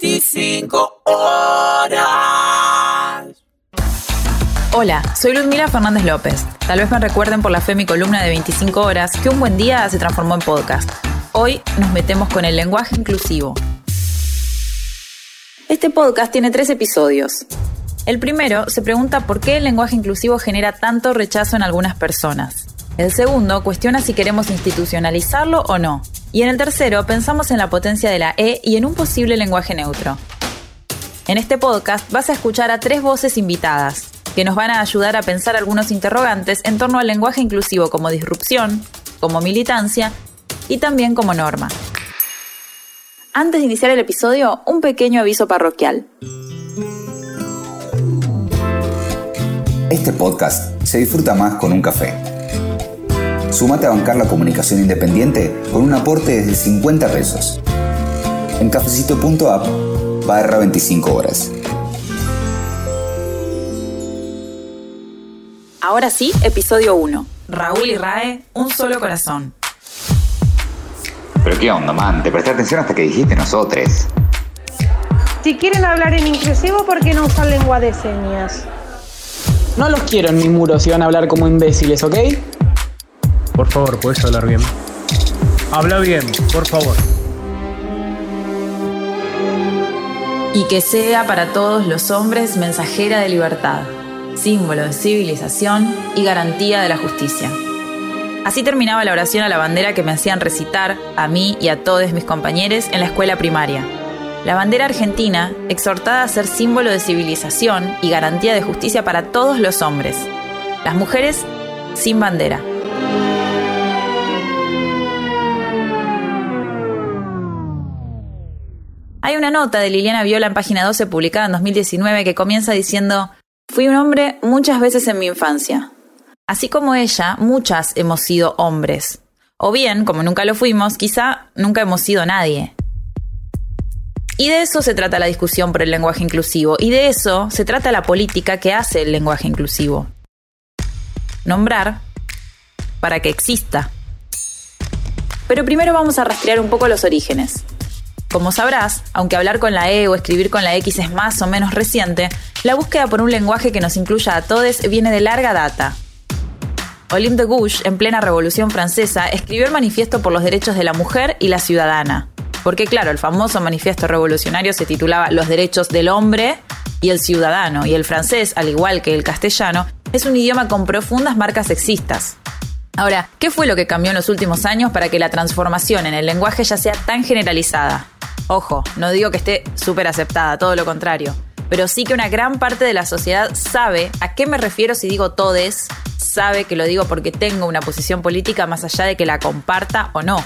25 horas. Hola, soy Ludmila Fernández López. Tal vez me recuerden por la fe mi columna de 25 horas que un buen día se transformó en podcast. Hoy nos metemos con el lenguaje inclusivo. Este podcast tiene tres episodios. El primero se pregunta por qué el lenguaje inclusivo genera tanto rechazo en algunas personas. El segundo cuestiona si queremos institucionalizarlo o no. Y en el tercero pensamos en la potencia de la E y en un posible lenguaje neutro. En este podcast vas a escuchar a tres voces invitadas, que nos van a ayudar a pensar algunos interrogantes en torno al lenguaje inclusivo como disrupción, como militancia y también como norma. Antes de iniciar el episodio, un pequeño aviso parroquial. Este podcast se disfruta más con un café. Sumate a bancar la comunicación independiente con un aporte desde 50 pesos. En cafecito.app barra 25 horas. Ahora sí, episodio 1. Raúl y Rae, un solo corazón. Pero qué onda, man, te presté atención hasta que dijiste nosotros. Si quieren hablar en inclusivo, ¿por qué no usan lengua de señas? No los quiero en mi muro si van a hablar como imbéciles, ¿ok? Por favor, puedes hablar bien. Habla bien, por favor. Y que sea para todos los hombres mensajera de libertad, símbolo de civilización y garantía de la justicia. Así terminaba la oración a la bandera que me hacían recitar a mí y a todos mis compañeros en la escuela primaria. La bandera argentina, exhortada a ser símbolo de civilización y garantía de justicia para todos los hombres. Las mujeres sin bandera. Hay una nota de Liliana Viola en página 12 publicada en 2019 que comienza diciendo, fui un hombre muchas veces en mi infancia. Así como ella, muchas hemos sido hombres. O bien, como nunca lo fuimos, quizá nunca hemos sido nadie. Y de eso se trata la discusión por el lenguaje inclusivo, y de eso se trata la política que hace el lenguaje inclusivo. Nombrar para que exista. Pero primero vamos a rastrear un poco los orígenes. Como sabrás, aunque hablar con la E o escribir con la X es más o menos reciente, la búsqueda por un lenguaje que nos incluya a todos viene de larga data. Olympe de Gouges, en plena Revolución Francesa, escribió el Manifiesto por los Derechos de la Mujer y la Ciudadana. Porque claro, el famoso manifiesto revolucionario se titulaba Los derechos del hombre y el ciudadano, y el francés, al igual que el castellano, es un idioma con profundas marcas sexistas. Ahora, ¿qué fue lo que cambió en los últimos años para que la transformación en el lenguaje ya sea tan generalizada? Ojo, no digo que esté súper aceptada, todo lo contrario. Pero sí que una gran parte de la sociedad sabe a qué me refiero si digo todes, sabe que lo digo porque tengo una posición política más allá de que la comparta o no.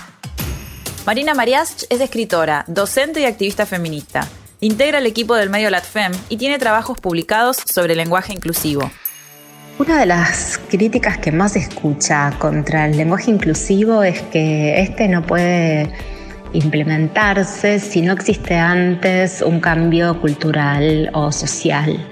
Marina Mariach es escritora, docente y activista feminista. Integra el equipo del medio LatFem y tiene trabajos publicados sobre lenguaje inclusivo. Una de las críticas que más escucha contra el lenguaje inclusivo es que este no puede implementarse si no existe antes un cambio cultural o social.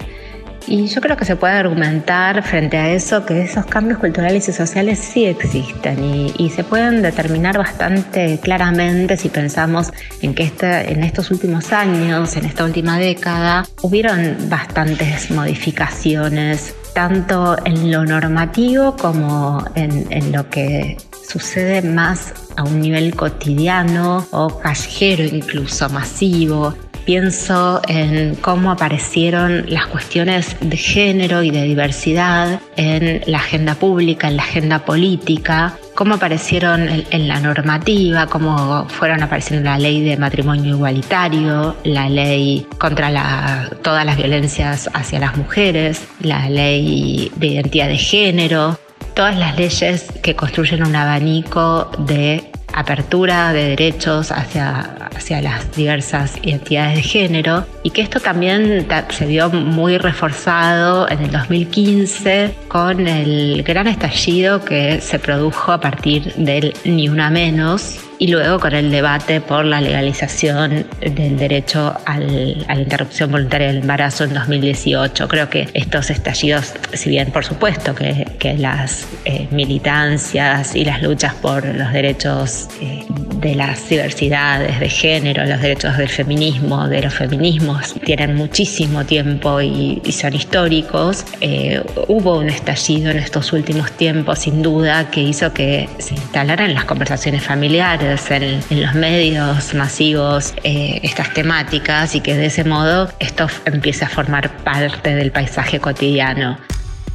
Y yo creo que se puede argumentar frente a eso que esos cambios culturales y sociales sí existen y, se pueden determinar bastante claramente si pensamos en que este, en estos últimos años, en esta última década, hubieron bastantes modificaciones, tanto en lo normativo como en, lo que sucede más a un nivel cotidiano o callejero incluso masivo. Pienso en cómo aparecieron las cuestiones de género y de diversidad en la agenda pública, en la agenda política, cómo aparecieron en la normativa, cómo fueron apareciendo la ley de matrimonio igualitario, la ley contra todas las violencias hacia las mujeres, la ley de identidad de género, todas las leyes que construyen un abanico de apertura de derechos hacia, hacia las diversas identidades de género y que esto también se vio muy reforzado en el 2015 con el gran estallido que se produjo a partir del Ni Una Menos y luego con el debate por la legalización del derecho a la interrupción voluntaria del embarazo en 2018. Creo que estos estallidos, si bien por supuesto que, las eh, militancias y las luchas por los derechos eh, de las diversidades de género, los derechos del feminismo, de los feminismos, tienen muchísimo tiempo y, son históricos, eh, hubo un estallido en estos últimos tiempos, sin duda, que hizo que se instalaran las conversaciones familiares, en, los medios masivos, eh, estas temáticas y que de ese modo esto empiece a formar parte del paisaje cotidiano.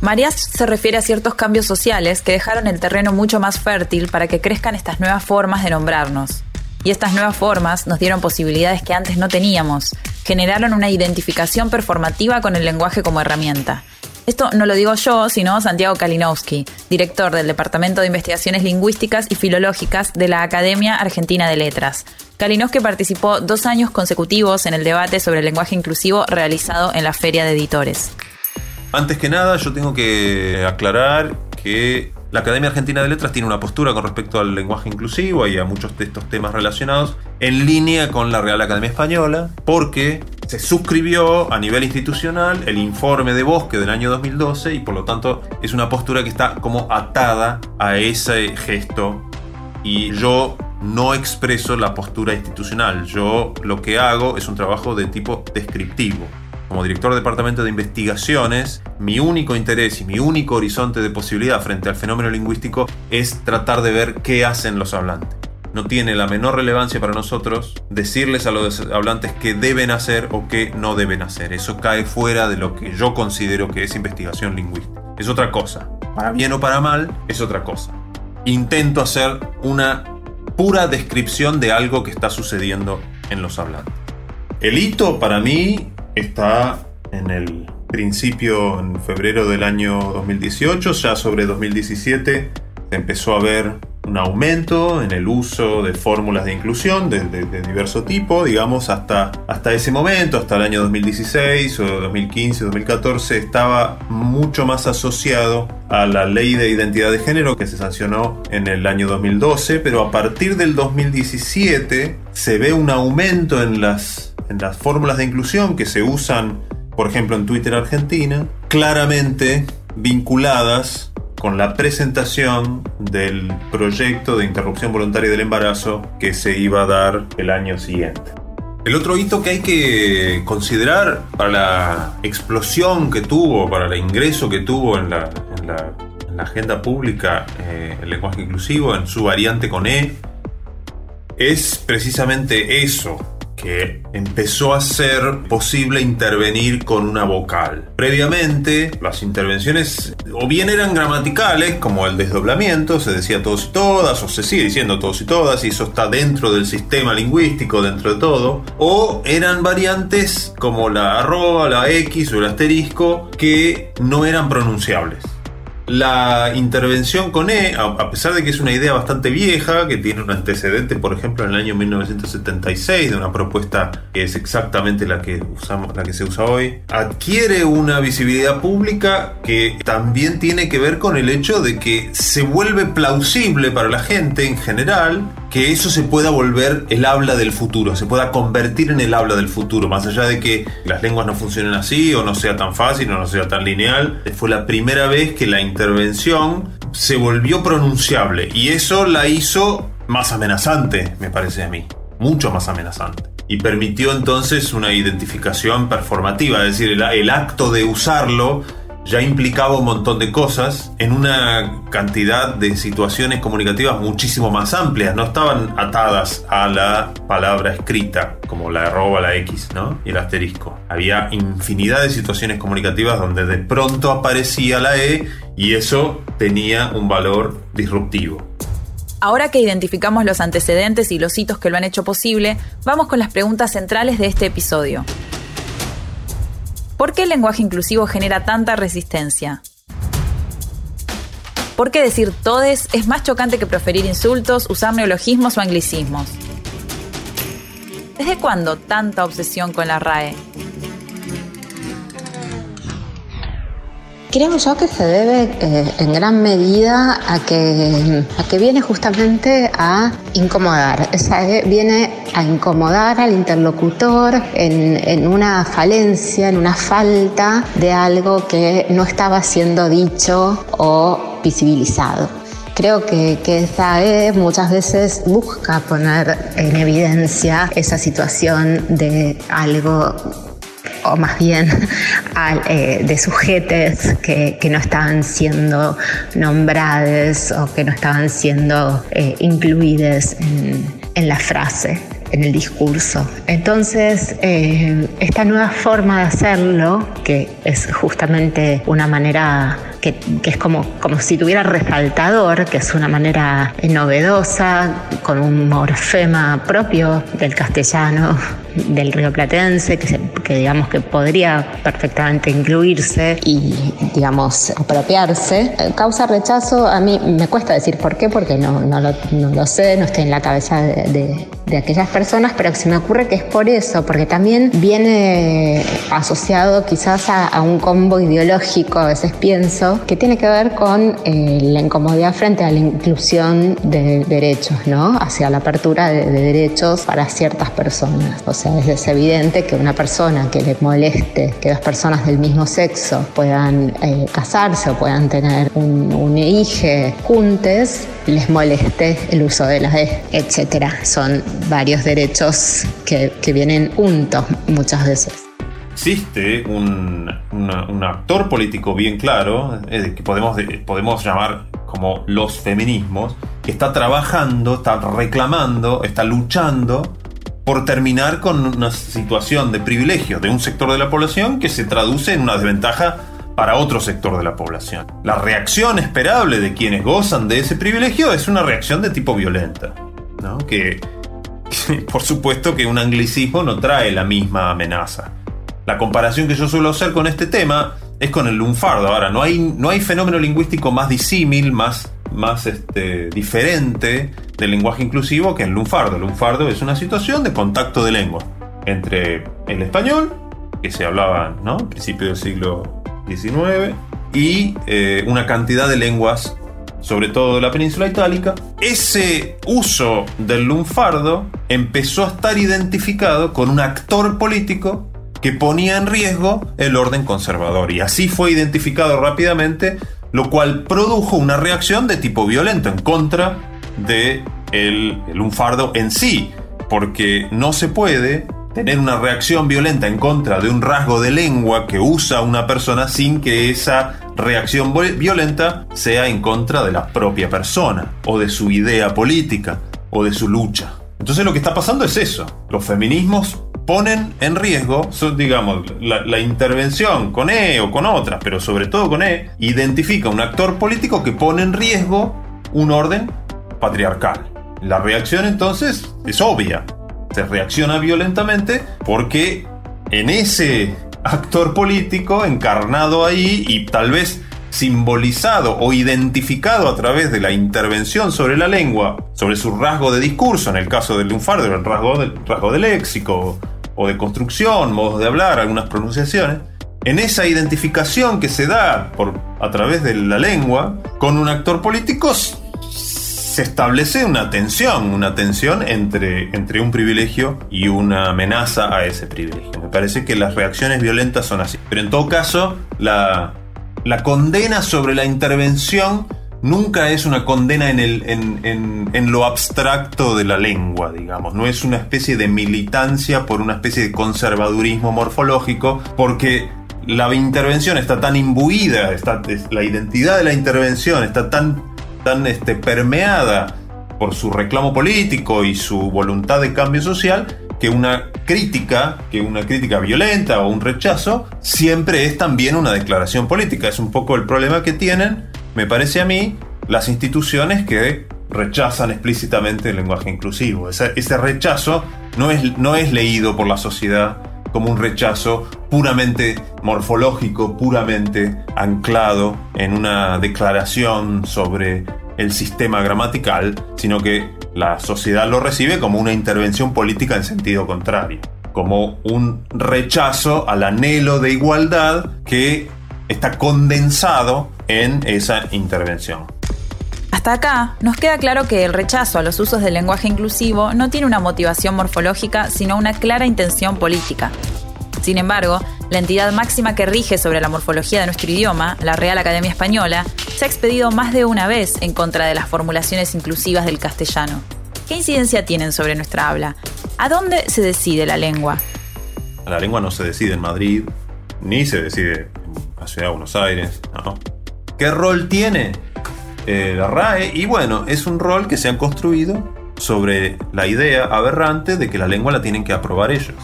Marías se refiere a ciertos cambios sociales que dejaron el terreno mucho más fértil para que crezcan estas nuevas formas de nombrarnos. Y estas nuevas formas nos dieron posibilidades que antes no teníamos, generaron una identificación performativa con el lenguaje como herramienta. Esto no lo digo yo, sino Santiago Kalinowski, director del Departamento de Investigaciones Lingüísticas y Filológicas de la Academia Argentina de Letras. Kalinowski participó dos años consecutivos en el debate sobre el lenguaje inclusivo realizado en la Feria de Editores. Antes que nada, yo tengo que aclarar que la Academia Argentina de Letras tiene una postura con respecto al lenguaje inclusivo y a muchos de estos temas relacionados en línea con la Real Academia Española, porque se suscribió a nivel institucional el informe de Bosque del año 2012 y por lo tanto es una postura que está como atada a ese gesto y yo no expreso la postura institucional, yo lo que hago es un trabajo de tipo descriptivo. Como director de departamento de investigaciones, mi único interés y mi único horizonte de posibilidad frente al fenómeno lingüístico es tratar de ver qué hacen los hablantes. No tiene la menor relevancia para nosotros decirles a los hablantes qué deben hacer o qué no deben hacer. Eso cae fuera de lo que yo considero que es investigación lingüística. Es otra cosa. Para bien o para mal, es otra cosa. Intento hacer una pura descripción de algo que está sucediendo en los hablantes. El hito para mí está en el principio, en febrero del año 2018, ya sobre 2017 se empezó a ver un aumento en el uso de fórmulas de inclusión de, diverso tipo, digamos, hasta, hasta ese momento, hasta el año 2016 o 2015, 2014, estaba mucho más asociado a la ley de identidad de género que se sancionó en el año 2012, pero a partir del 2017 se ve un aumento en las en las fórmulas de inclusión que se usan, por ejemplo, en Twitter Argentina, claramente vinculadas con la presentación del proyecto de interrupción voluntaria del embarazo que se iba a dar el año siguiente. El otro hito que hay que considerar para la explosión que tuvo, para el ingreso que tuvo en la, agenda pública eh, el lenguaje inclusivo, en su variante con E, es precisamente eso, que empezó a ser posible intervenir con una vocal. Previamente, las intervenciones o bien eran gramaticales, como el desdoblamiento, se decía todos y todas, o se sigue diciendo todos y todas, y eso está dentro del sistema lingüístico, dentro de todo, o eran variantes como la arroba, la X o el asterisco, que no eran pronunciables. La intervención con E, a pesar de que es una idea bastante vieja, que tiene un antecedente, por ejemplo, en el año 1976, de una propuesta que es exactamente la que, usamos, la que se usa hoy, adquiere una visibilidad pública que también tiene que ver con el hecho de que se vuelve plausible para la gente en general que eso se pueda volver el habla del futuro, se pueda convertir en el habla del futuro, más allá de que las lenguas no funcionen así o no sea tan fácil o no sea tan lineal. Fue la primera vez que la intervención se volvió pronunciable y eso la hizo más amenazante, me parece a mí, mucho más amenazante. Y permitió entonces una identificación performativa, es decir, el, acto de usarlo ya implicaba un montón de cosas en una cantidad de situaciones comunicativas muchísimo más amplias, no estaban atadas a la palabra escrita, como la arroba, la X, ¿no? Y el asterisco. Había infinidad de situaciones comunicativas donde de pronto aparecía la E y eso tenía un valor disruptivo. Ahora que identificamos los antecedentes y los hitos que lo han hecho posible, vamos con las preguntas centrales de este episodio. ¿Por qué el lenguaje inclusivo genera tanta resistencia? ¿Por qué decir todes es más chocante que proferir insultos, usar neologismos o anglicismos? ¿Desde cuándo tanta obsesión con la RAE? Creo yo que se debe eh, en gran medida a que, a que viene justamente a incomodar, o sea, eh, viene a incomodar al interlocutor en, en una falencia, en una falta de algo que no estaba siendo dicho o visibilizado. Creo que, que esa E muchas veces busca poner en evidencia esa situación de algo o más bien al, eh, de sujetes que, que, no estaban siendo nombrados o que no estaban siendo eh, incluidos en, en, la frase, en el discurso. Entonces, eh, esta nueva forma de hacerlo, que es justamente una manera que, que, es como, como si tuviera resaltador, que es una manera novedosa, con un morfema propio del castellano, del río platense, que, se, que, digamos que podría perfectamente incluirse y, digamos, apropiarse. Causa rechazo, a mí me cuesta decir por qué, porque no, no, lo, no lo, sé, no estoy en la cabeza de, de, de, aquellas personas, pero se me ocurre que es por eso, porque también viene asociado quizás a, a un combo ideológico, a veces pienso, que tiene que ver con eh, la incomodidad frente a la inclusión de derechos, ¿no? Hacia la apertura de, de derechos para ciertas personas. O sea, es evidente que una persona que le moleste que dos personas del mismo sexo puedan eh, casarse o puedan tener un, un hijo juntos, les moleste el uso de la E, etc. Son varios derechos que, que vienen juntos muchas veces existe un, un, actor político bien claro, eh, que podemos, podemos llamar como los feminismos, que está trabajando, está reclamando, está luchando por terminar con una situación de privilegio de un sector de la población que se traduce en una desventaja para otro sector de la población. La reacción esperable de quienes gozan de ese privilegio es una reacción de tipo violenta, ¿no? que, por supuesto que un anglicismo no trae la misma amenaza. La comparación que yo suelo hacer con este tema es con el lunfardo. Ahora, no hay, no hay fenómeno lingüístico más disímil, más, más este, diferente del lenguaje inclusivo que el lunfardo. El lunfardo es una situación de contacto de lengua entre el español, que se hablaba ¿no? a principios del siglo XIX, y eh, una cantidad de lenguas, sobre todo de la península itálica. Ese uso del lunfardo empezó a estar identificado con un actor político que ponía en riesgo el orden conservador. Y así fue identificado rápidamente, lo cual produjo una reacción de tipo violento en contra de el, el lunfardo en sí, porque no se puede tener una reacción violenta en contra de un rasgo de lengua que usa una persona sin que esa reacción violenta sea en contra de la propia persona, o de su idea política, o de su lucha. Entonces lo que está pasando es eso. Los feminismos ponen en riesgo, digamos, la, intervención con E o con otras, pero sobre todo con E, identifica un actor político que pone en riesgo un orden patriarcal. La reacción entonces es obvia. Se reacciona violentamente porque en ese actor político encarnado ahí y tal vez simbolizado o identificado a través de la intervención sobre la lengua, sobre su rasgo de discurso, en el caso del lunfardo, el rasgo, del, rasgo de léxico o de construcción, modos de hablar, algunas pronunciaciones, en esa identificación que se da por, a través de la lengua con un actor político se establece una tensión, una tensión entre, entre un privilegio y una amenaza a ese privilegio. Me parece que las reacciones violentas son así. Pero en todo caso, la, la condena sobre la intervención nunca es una condena en, el, en, en, en, lo abstracto de la lengua, digamos. No es una especie de militancia por una especie de conservadurismo morfológico, porque la intervención está tan imbuida, está, la identidad de la intervención está tan, tan este, permeada por su reclamo político y su voluntad de cambio social, que una crítica, que una crítica violenta o un rechazo, siempre es también una declaración política. Es un poco el problema que tienen me parece a mí, las instituciones que rechazan explícitamente el lenguaje inclusivo. Ese, rechazo no es, no es leído por la sociedad como un rechazo puramente morfológico, puramente anclado en una declaración sobre el sistema gramatical, sino que la sociedad lo recibe como una intervención política en sentido contrario, como un rechazo al anhelo de igualdad que está condensado en esa intervención. Hasta acá nos queda claro que el rechazo a los usos del lenguaje inclusivo no tiene una motivación morfológica, sino una clara intención política. Sin embargo, la entidad máxima que rige sobre la morfología de nuestro idioma, la Real Academia Española, se ha expedido más de una vez en contra de las formulaciones inclusivas del castellano. ¿Qué incidencia tienen sobre nuestra habla? ¿A dónde se decide la lengua? La lengua no se decide en Madrid, ni se decide en la ciudad de Buenos Aires. ¿Qué rol tiene eh, la RAE? Y bueno, es un rol que se han construido sobre la idea aberrante de que la lengua la tienen que aprobar ellos.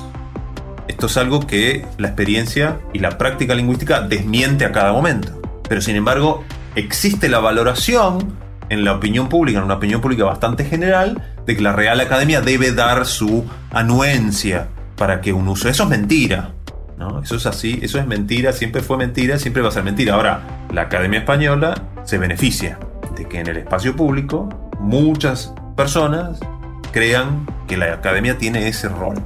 Esto es algo que la experiencia y la práctica lingüística desmiente a cada momento. Pero sin embargo, existe la valoración en la opinión pública, en una opinión pública bastante general, de que la Real Academia debe dar su anuencia para que un uso. Eso es mentira. Eso es así, eso es mentira, siempre fue mentira, siempre va a ser mentira. Ahora, la Academia Española se beneficia de que en el espacio público muchas personas crean que la Academia tiene ese rol.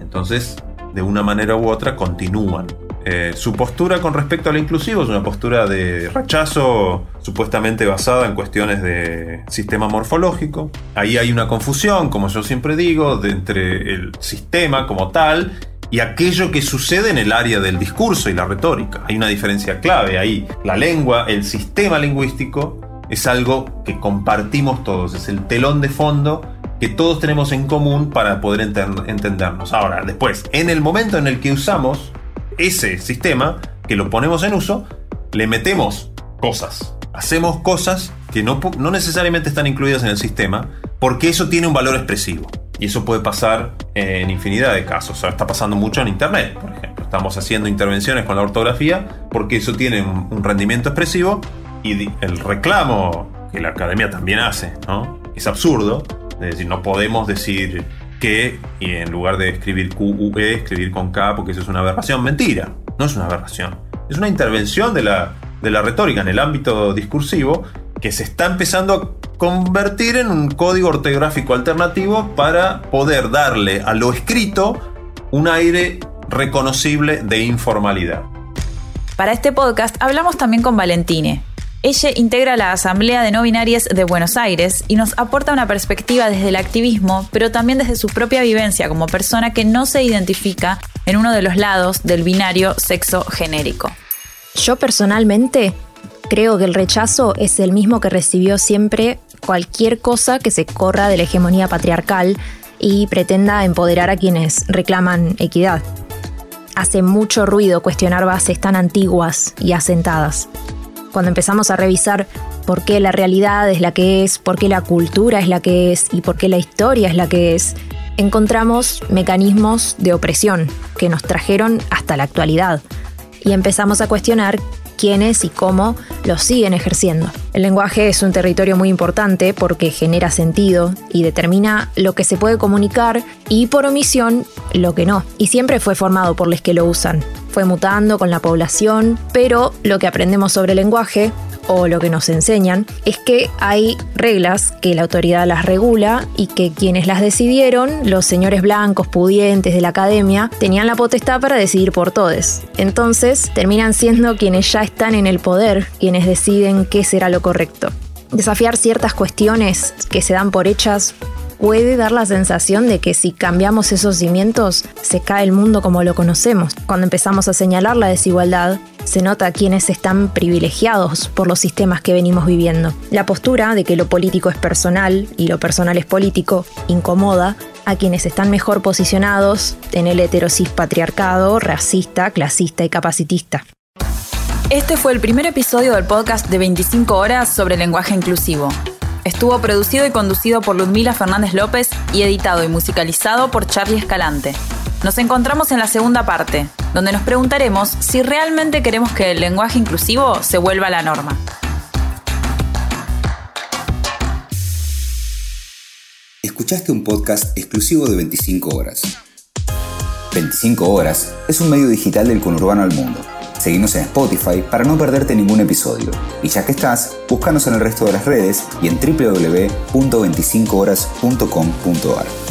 Entonces, de una manera u otra continúan. Eh, su postura con respecto al inclusivo es una postura de rechazo supuestamente basada en cuestiones de sistema morfológico. Ahí hay una confusión, como yo siempre digo, de entre el sistema como tal y aquello que sucede en el área del discurso y la retórica. Hay una diferencia clave ahí. La lengua, el sistema lingüístico, es algo que compartimos todos, es el telón de fondo que todos tenemos en común para poder entendernos. Ahora, después, en el momento en el que usamos ese sistema, que lo ponemos en uso, le metemos cosas. Hacemos cosas que no, necesariamente están incluidas en el sistema, porque eso tiene un valor expresivo. Y eso puede pasar en infinidad de casos. está pasando mucho en Internet, por ejemplo. Estamos haciendo intervenciones con la ortografía porque eso tiene un rendimiento expresivo y el reclamo que la academia también hace, ¿no? Es absurdo, es decir, no podemos decir que y en lugar de escribir QUE, escribir con K porque eso es una aberración. Mentira, no es una aberración. Es una intervención de la, de la retórica en el ámbito discursivo que se está empezando convertir en un código ortográfico alternativo para poder darle a lo escrito un aire reconocible de informalidad. Para este podcast hablamos también con Valentine, ella integra la Asamblea de No Binarias de Buenos Aires y nos aporta una perspectiva desde el activismo, pero también desde su propia vivencia como persona que no se identifica en uno de los lados del binario sexo genérico. Yo personalmente creo que el rechazo es el mismo que recibió siempre cualquier cosa que se corra de la hegemonía patriarcal y pretenda empoderar a quienes reclaman equidad. Hace mucho ruido cuestionar bases tan antiguas y asentadas cuando empezamos a revisar por qué la realidad es la que es, por qué la cultura es la que es y por qué la historia es la que es, encontramos mecanismos de opresión que nos trajeron hasta la actualidad y empezamos a cuestionar quiénes y cómo los siguen ejerciendo. El lenguaje es un territorio muy importante porque genera sentido y determina lo que se puede comunicar y por omisión lo que no. Y siempre fue formado por los que lo usan fue mutando con la población, pero lo que aprendemos sobre el lenguaje o lo que nos enseñan es que hay reglas que la autoridad las regula y que quienes las decidieron, los señores blancos pudientes de la academia, tenían la potestad para decidir por todos. Entonces terminan siendo quienes ya están en el poder, quienes deciden qué será lo correcto. Desafiar ciertas cuestiones que se dan por hechas puede dar la sensación de que si cambiamos esos cimientos, se cae el mundo como lo conocemos. Cuando empezamos a señalar la desigualdad, se nota quienes están privilegiados por los sistemas que venimos viviendo. La postura de que lo político es personal y lo personal es político incomoda a quienes están mejor posicionados en el heterosis patriarcado, racista, clasista y capacitista. Este fue el primer episodio del podcast de 25 horas sobre lenguaje inclusivo. Estuvo producido y conducido por Ludmila Fernández López y editado y musicalizado por Charlie Escalante. Nos encontramos en la segunda parte, donde nos preguntaremos si realmente queremos que el lenguaje inclusivo se vuelva la norma. Escuchaste un podcast exclusivo de 25 horas. 25 horas es un medio digital del conurbano al mundo Seguimos en Spotify para no perderte ningún episodio. Y ya que estás, búscanos en el resto de las redes y en www.25horas.com.ar.